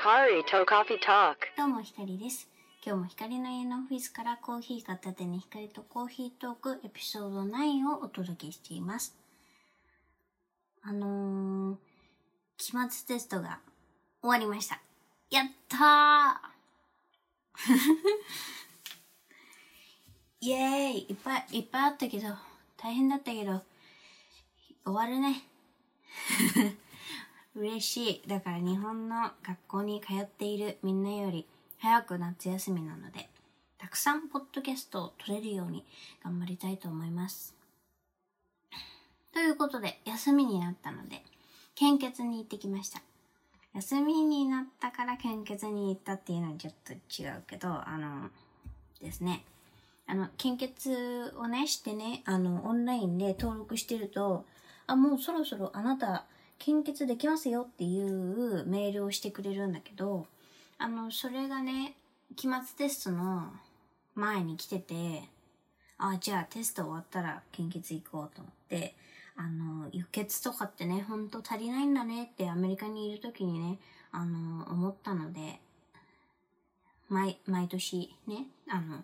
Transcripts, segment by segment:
Hikari to Coffee Talk. どうも、ひかりです。今日も光の家のオフィスからコーヒー片手に光とコーヒートークエピソード9をお届けしています。あのー、期末テストが終わりました。やったー イエーイいっぱいいっぱいあったけど、大変だったけど、終わるね。嬉しい。だから日本の学校に通っているみんなより早く夏休みなので、たくさんポッドキャストを撮れるように頑張りたいと思います。ということで、休みになったので、献血に行ってきました。休みになったから献血に行ったっていうのはちょっと違うけど、あの、ですね。あの、献血をね、してね、あの、オンラインで登録してると、あ、もうそろそろあなた、献血できますよっていうメールをしてくれるんだけど、あの、それがね、期末テストの前に来てて、あ、じゃあテスト終わったら献血行こうと思って、あの、輸血とかってね、ほんと足りないんだねってアメリカにいる時にね、あの、思ったので、毎、毎年ね、あの、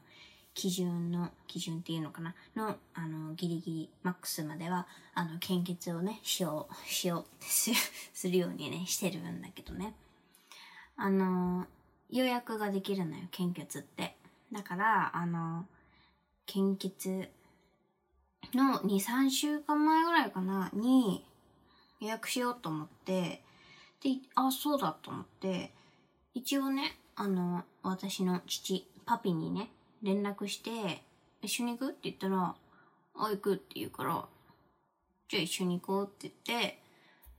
基準の、基準っていうのかな？の、あの、ギリギリ、マックスまでは、あの、献血をね、しよう、しようす するようにね、してるんだけどね。あの、予約ができるのよ、献血って。だから、あの、献血の2、3週間前ぐらいかな、に予約しようと思って、で、あ、そうだと思って、一応ね、あの、私の父、パピにね、連絡して、一緒に行く？って言ったら、あ、行くって言うから、じゃあ一緒に行こうって言って、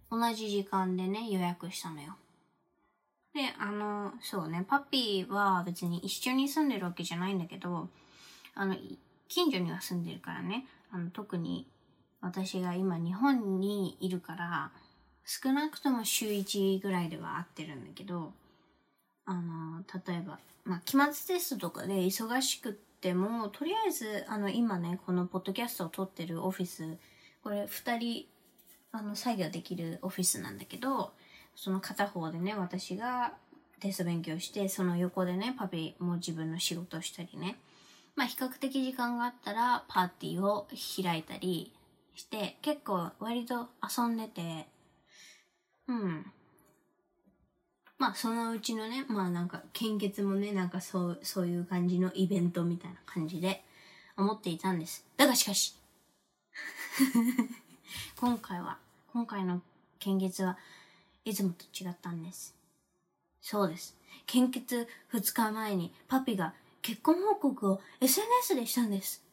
同じ時間でね、予約したのよ。で、あの、そうね、パピーは別に一緒に住んでるわけじゃないんだけど、あの、近所には住んでるからね、あの、特に私が今日本にいるから、少なくとも週1ぐらいでは会ってるんだけど、あの、例えば、まあ、期末テストとかで忙しくっても、とりあえず、あの、今ね、このポッドキャストを撮ってるオフィス、これ二人、あの、作業できるオフィスなんだけど、その片方でね、私がテスト勉強して、その横でね、パピも自分の仕事をしたりね。まあ、比較的時間があったら、パーティーを開いたりして、結構割と遊んでて、うん。まあ、そのうちのね、まあなんか、献血もね、なんかそう、そういう感じのイベントみたいな感じで思っていたんです。だがしかし、今回は、今回の献血はいつもと違ったんです。そうです。献血2日前にパピが結婚報告を SNS でしたんです。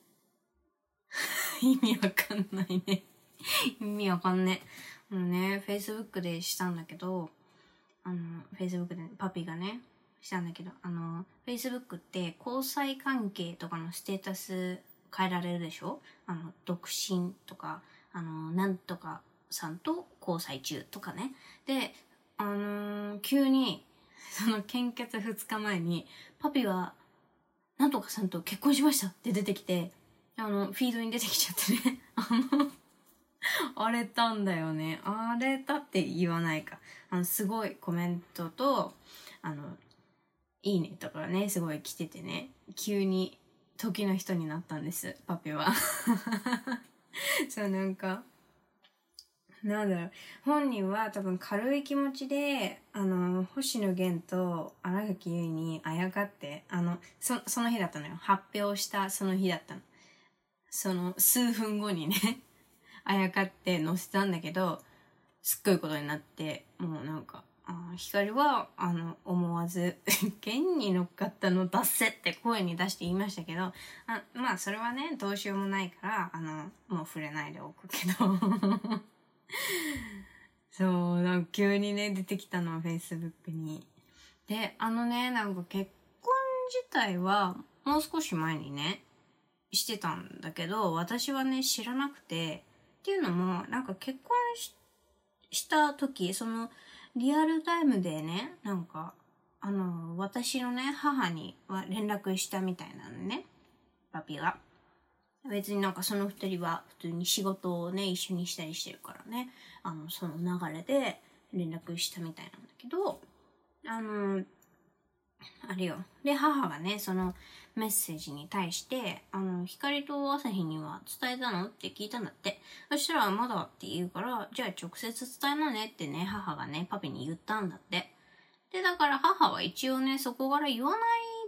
意味わかんないね。意味わかんね。もうね、Facebook でしたんだけど、あの、Facebook でパピがね、したんだけど、あの、Facebook って交際関係とかのステータス変えられるでしょ？あの、独身とか、あの、なんとかさんと交際中とかね。で、あのー急に、その献血2日前に、パピは、なんとかさんと結婚しましたって出てきて、あの、フィードに出てきちゃってね。あの、荒れたんだよね。荒れたって言わないか。あの、すごいコメントと、あの、いいねとかね、すごい来ててね、急に時の人になったんです、パピは。そう、なんか、なんだろう、本人は多分軽い気持ちで、あの、星野源と荒垣結衣にあやかって、あの、そ、その日だったのよ。発表したその日だったの。その、数分後にね、あやかって載せたんだけど、すっごいことになって、もうなんか、あ光は、あの、思わず、剣に乗っかったの出せって声に出して言いましたけど、あまあ、それはね、どうしようもないから、あの、もう触れないでおくけど。そう、なんか急にね、出てきたの、Facebook に。で、あのね、なんか結婚自体は、もう少し前にね、してたんだけど、私はね、知らなくて、っていうのも、なんか結婚した時、その、リアルタイムでね、なんか、あの、私のね、母には連絡したみたいなのね、パピが。別になんかその二人は普通に仕事をね、一緒にしたりしてるからね、あの、その流れで連絡したみたいなんだけど、あの、あれよ。で、母がね、そのメッセージに対して、あの、光と朝日には伝えたの？って聞いたんだって。そしたら、まだって言うから、じゃあ直接伝えなねってね、母がね、パピに言ったんだって。で、だから母は一応ね、そこから言わない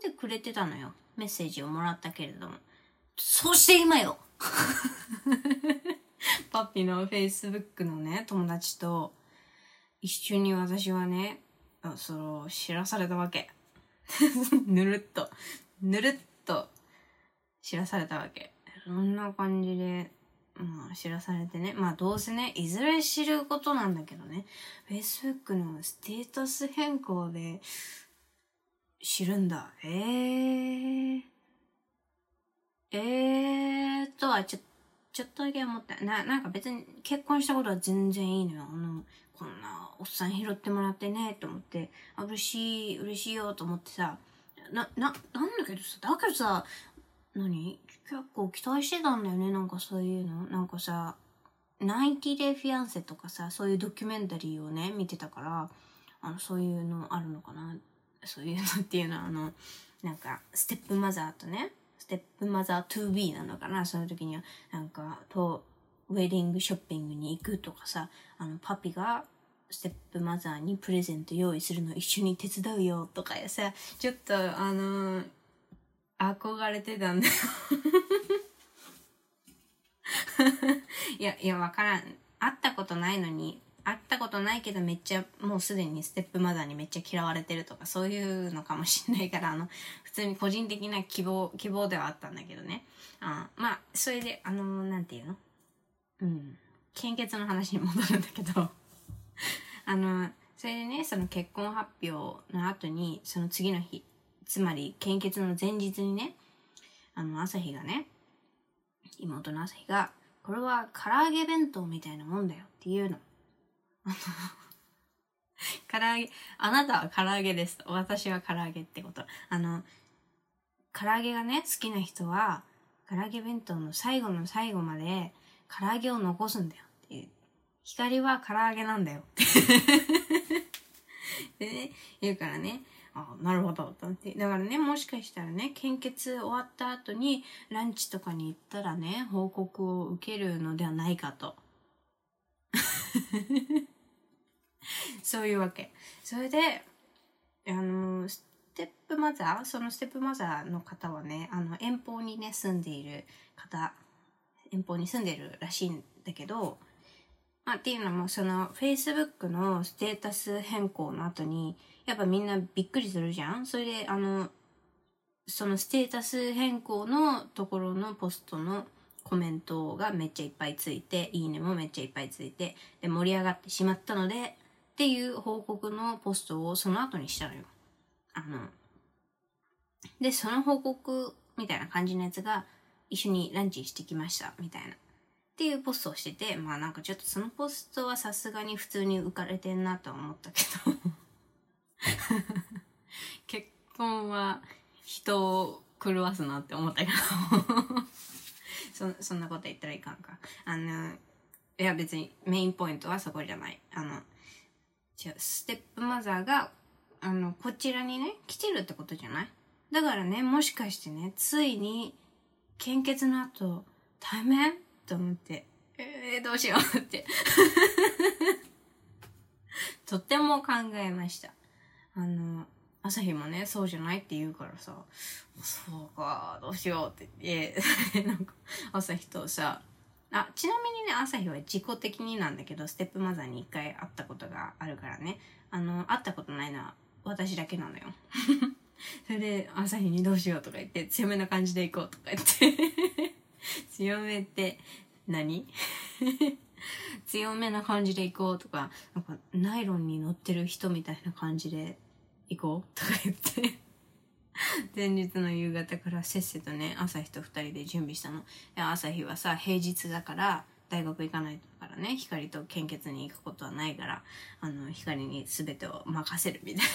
でくれてたのよ。メッセージをもらったけれども。そして今よ パピの Facebook のね、友達と一緒に私はね、その、知らされたわけ。ぬるっと、ぬるっと知らされたわけ。そんな感じで、まあ知らされてね。まあどうせね、いずれ知ることなんだけどね。Facebook のステータス変更で知るんだ。えー。えーとはちょっと、ちょっとだけ思った。な、なんか別に結婚したことは全然いいのよ。あの、こんなおっさん拾ってもらってね、と思って、あ、嬉しい、嬉しいよ、と思ってさ、な、な、なんだけどさ、だけどさ、何？結構期待してたんだよね、なんかそういうの。なんかさ、ナイティデフィアンセとかさ、そういうドキュメンタリーをね、見てたから、あの、そういうのあるのかな。そういうのっていうのは、あの、なんか、ステップマザーとね、ステップマザー 2B なのかな、その時には、なんか、と、ウェディングショッピングに行くとかさ、あの、パピがステップマザーにプレゼント用意するの一緒に手伝うよとかさ、ちょっとあのー、憧れてたんだよ。いや、いや、わからん。会ったことないのに、会ったことないけどめっちゃ、もうすでにステップマザーにめっちゃ嫌われてるとか、そういうのかもしんないから、あの、普通に個人的な希望、希望ではあったんだけどね。あまあ、それで、あのー、なんていうの？うん。献血の話に戻るんだけど あの、それでね、その結婚発表の後に、その次の日、つまり献血の前日にね、あの、朝日がね、妹の朝日が、これは唐揚げ弁当みたいなもんだよっていうの。唐揚げ、あなたは唐揚げです。私は唐揚げってこと。あの、唐揚げがね、好きな人は、唐揚げ弁当の最後の最後まで、唐揚げを残すんだよっていう。光は唐揚げなんだよって でね、言うからね、あなるほど、と思って。だからね、もしかしたらね、献血終わった後にランチとかに行ったらね、報告を受けるのではないかと。そういうわけ。それで、あの、ステップマザーそのステップマザーの方はね、あの、遠方にね、住んでいる方遠方に住んでるらしいんだけど、まあ、っていうのもその Facebook のステータス変更の後にやっぱみんなびっくりするじゃん？それであのそのステータス変更のところのポストのコメントがめっちゃいっぱいついていいねもめっちゃいっぱいついてで盛り上がってしまったのでっていう報告のポストをその後にしたのよ。あのでその報告みたいな感じのやつが一緒にランチしてきました、みたいな。っていうポストをしてて、まあなんかちょっとそのポストはさすがに普通に浮かれてんなとは思ったけど 結婚は人を狂わすなって思ったけど そ、そんなこと言ったらいかんか。あの、いや別にメインポイントはそこじゃない。あの、違う、ステップマザーが、あの、こちらにね、来てるってことじゃない？だからね、もしかしてね、ついに、献血の後、対面と思って、えー、どうしようって。とっても考えました。あの、朝日もね、そうじゃないって言うからさ、そうか、どうしようって。言って、なんか、朝日とさ、あ、ちなみにね、朝日は自己的になんだけど、ステップマザーに一回会ったことがあるからね、あの、会ったことないのは私だけなのよ。それで、朝日にどうしようとか言って、強めな感じで行こうとか言って。強めって何？強めな感じで行こうとか、なんか、ナイロンに乗ってる人みたいな感じで行こうとか言って。前日の夕方からせっせとね、朝日と二人で準備したの。朝日はさ、平日だから、大学行かないからね、光と献血に行くことはないから、あの、光に全てを任せるみたいな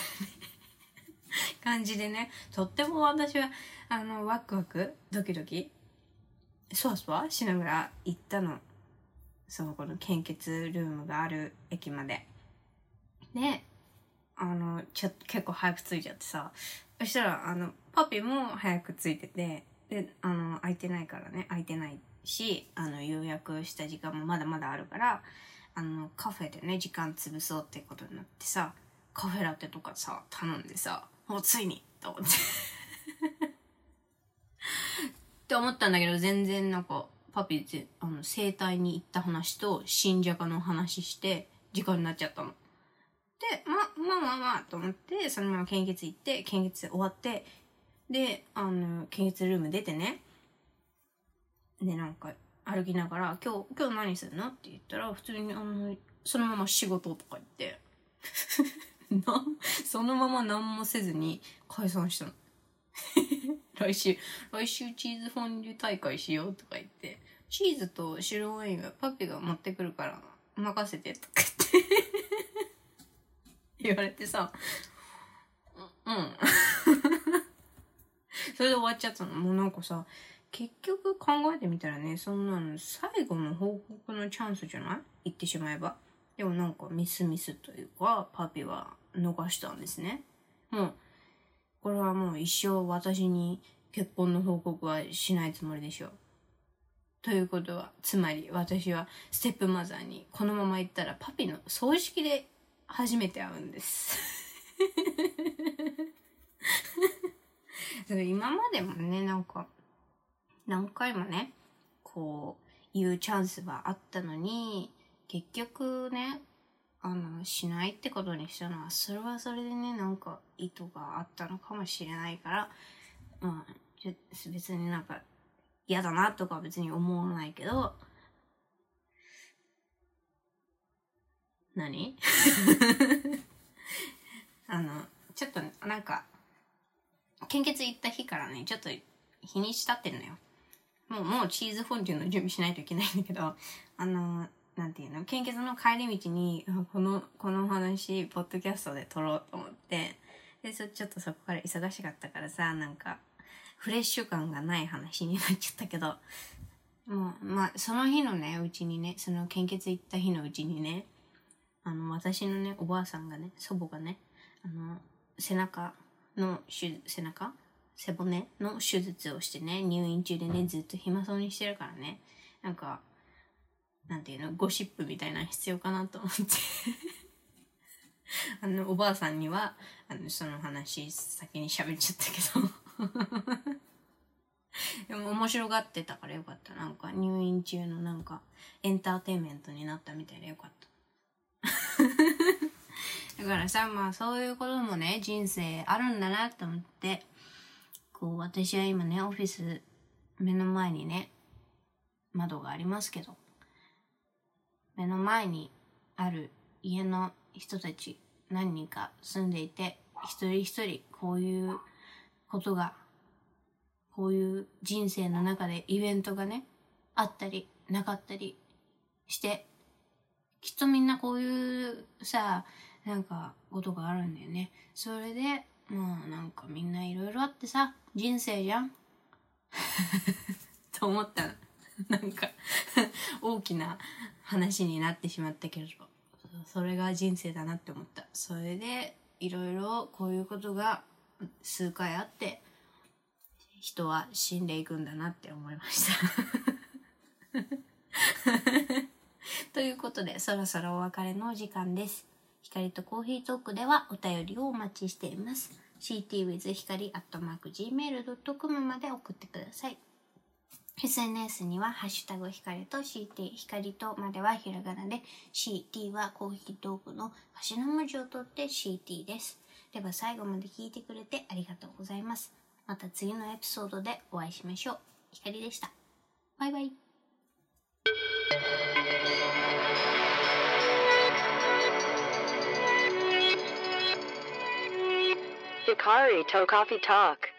感じでね、とっても私は、あの、ワクワク、ドキドキ、そわそわしながら行ったの。そのこの献血ルームがある駅まで。で、あの、ちょ結構早く着いちゃってさ、そしたら、あの、パピも早く着いてて、で、あの、空いてないからね、空いてないし、あの、予約した時間もまだまだあるから、あの、カフェでね、時間潰そうってことになってさ、カフェラテとかさ、頼んでさ、もうついにと思って。って思ったんだけど、全然なんか、パピって、あの、生体に行った話と、新じゃがの話して、時間になっちゃったの。で、ま、まあまあまあ、と思って、そのまま献血行って、献血終わって、で、あの、献血ルーム出てね。で、なんか、歩きながら、今日、今日何するのって言ったら、普通に、あの、そのまま仕事とか言って、な、そのまま何もせずに解散したの。来週、来週チーズフォンデュ大会しようとか言って、チーズと白ワインはパピが持ってくるから任せてとか言って 言われてさ、うん。それで終わっちゃったの。もうなんかさ、結局考えてみたらね、そんなの最後の報告のチャンスじゃない？言ってしまえば。でもなんかミスミスというか、パピは逃したんですね。もう、これはもう一生私に結婚の報告はしないつもりでしょう。ということは、つまり私はステップマザーにこのまま行ったらパピの葬式で初めて会うんです。今までもね、なんか、何回もね、こう、言うチャンスはあったのに、結局ね、あの、しないってことにしたのは、それはそれでね、なんか意図があったのかもしれないから、まあ、別になんか嫌だなとか別に思わないけど、何？あの、ちょっとなんか、献血行った日からね、ちょっと日にち経ってるのよ。もう、もうチーズフォンデュの準備しないといけないんだけど、あの、なんていうの、献血の帰り道に、この、この話、ポッドキャストで撮ろうと思って、で、ちょっとそこから忙しかったからさ、なんか、フレッシュ感がない話になっちゃったけど、もう、まあ、その日のね、うちにね、その献血行った日のうちにね、あの、私のね、おばあさんがね、祖母がね、あの、背中の手、背中？背骨の手術をしてね、入院中でね、ずっと暇そうにしてるからね、なんか、なんていうの、ゴシップみたいなの必要かなと思って。あの、おばあさんには、あの、その話先に喋っちゃったけど。でも面白がってたからよかった。なんか入院中のなんかエンターテインメントになったみたいでよかった。だからさ、まあそういうこともね、人生あるんだなと思って、こう私は今ね、オフィス目の前にね、窓がありますけど、目の前にある家の人たち何人か住んでいて、一人一人こういうことが、こういう人生の中でイベントがね、あったりなかったりして、きっとみんなこういうさ、なんかことがあるんだよね。それで、もうなんかみんないろいろあってさ、人生じゃん と思ったの。なんか大きな話になってしまったけれど、それが人生だなって思った。それで、いろいろこういうことが数回あって、人は死んでいくんだなって思いました。ということで、そろそろお別れのお時間です。光とコーヒートークではお便りをお待ちしています。ctwith 光 gmail.com まで送ってください。SNS には、ハッシュタグ光と CT、光とまではひらがなで、CT はコーヒートークの端の文字を取って CT です。では最後まで聞いてくれてありがとうございます。また次のエピソードでお会いしましょう。光でした。バイバイ。Hikari to Coffee Talk.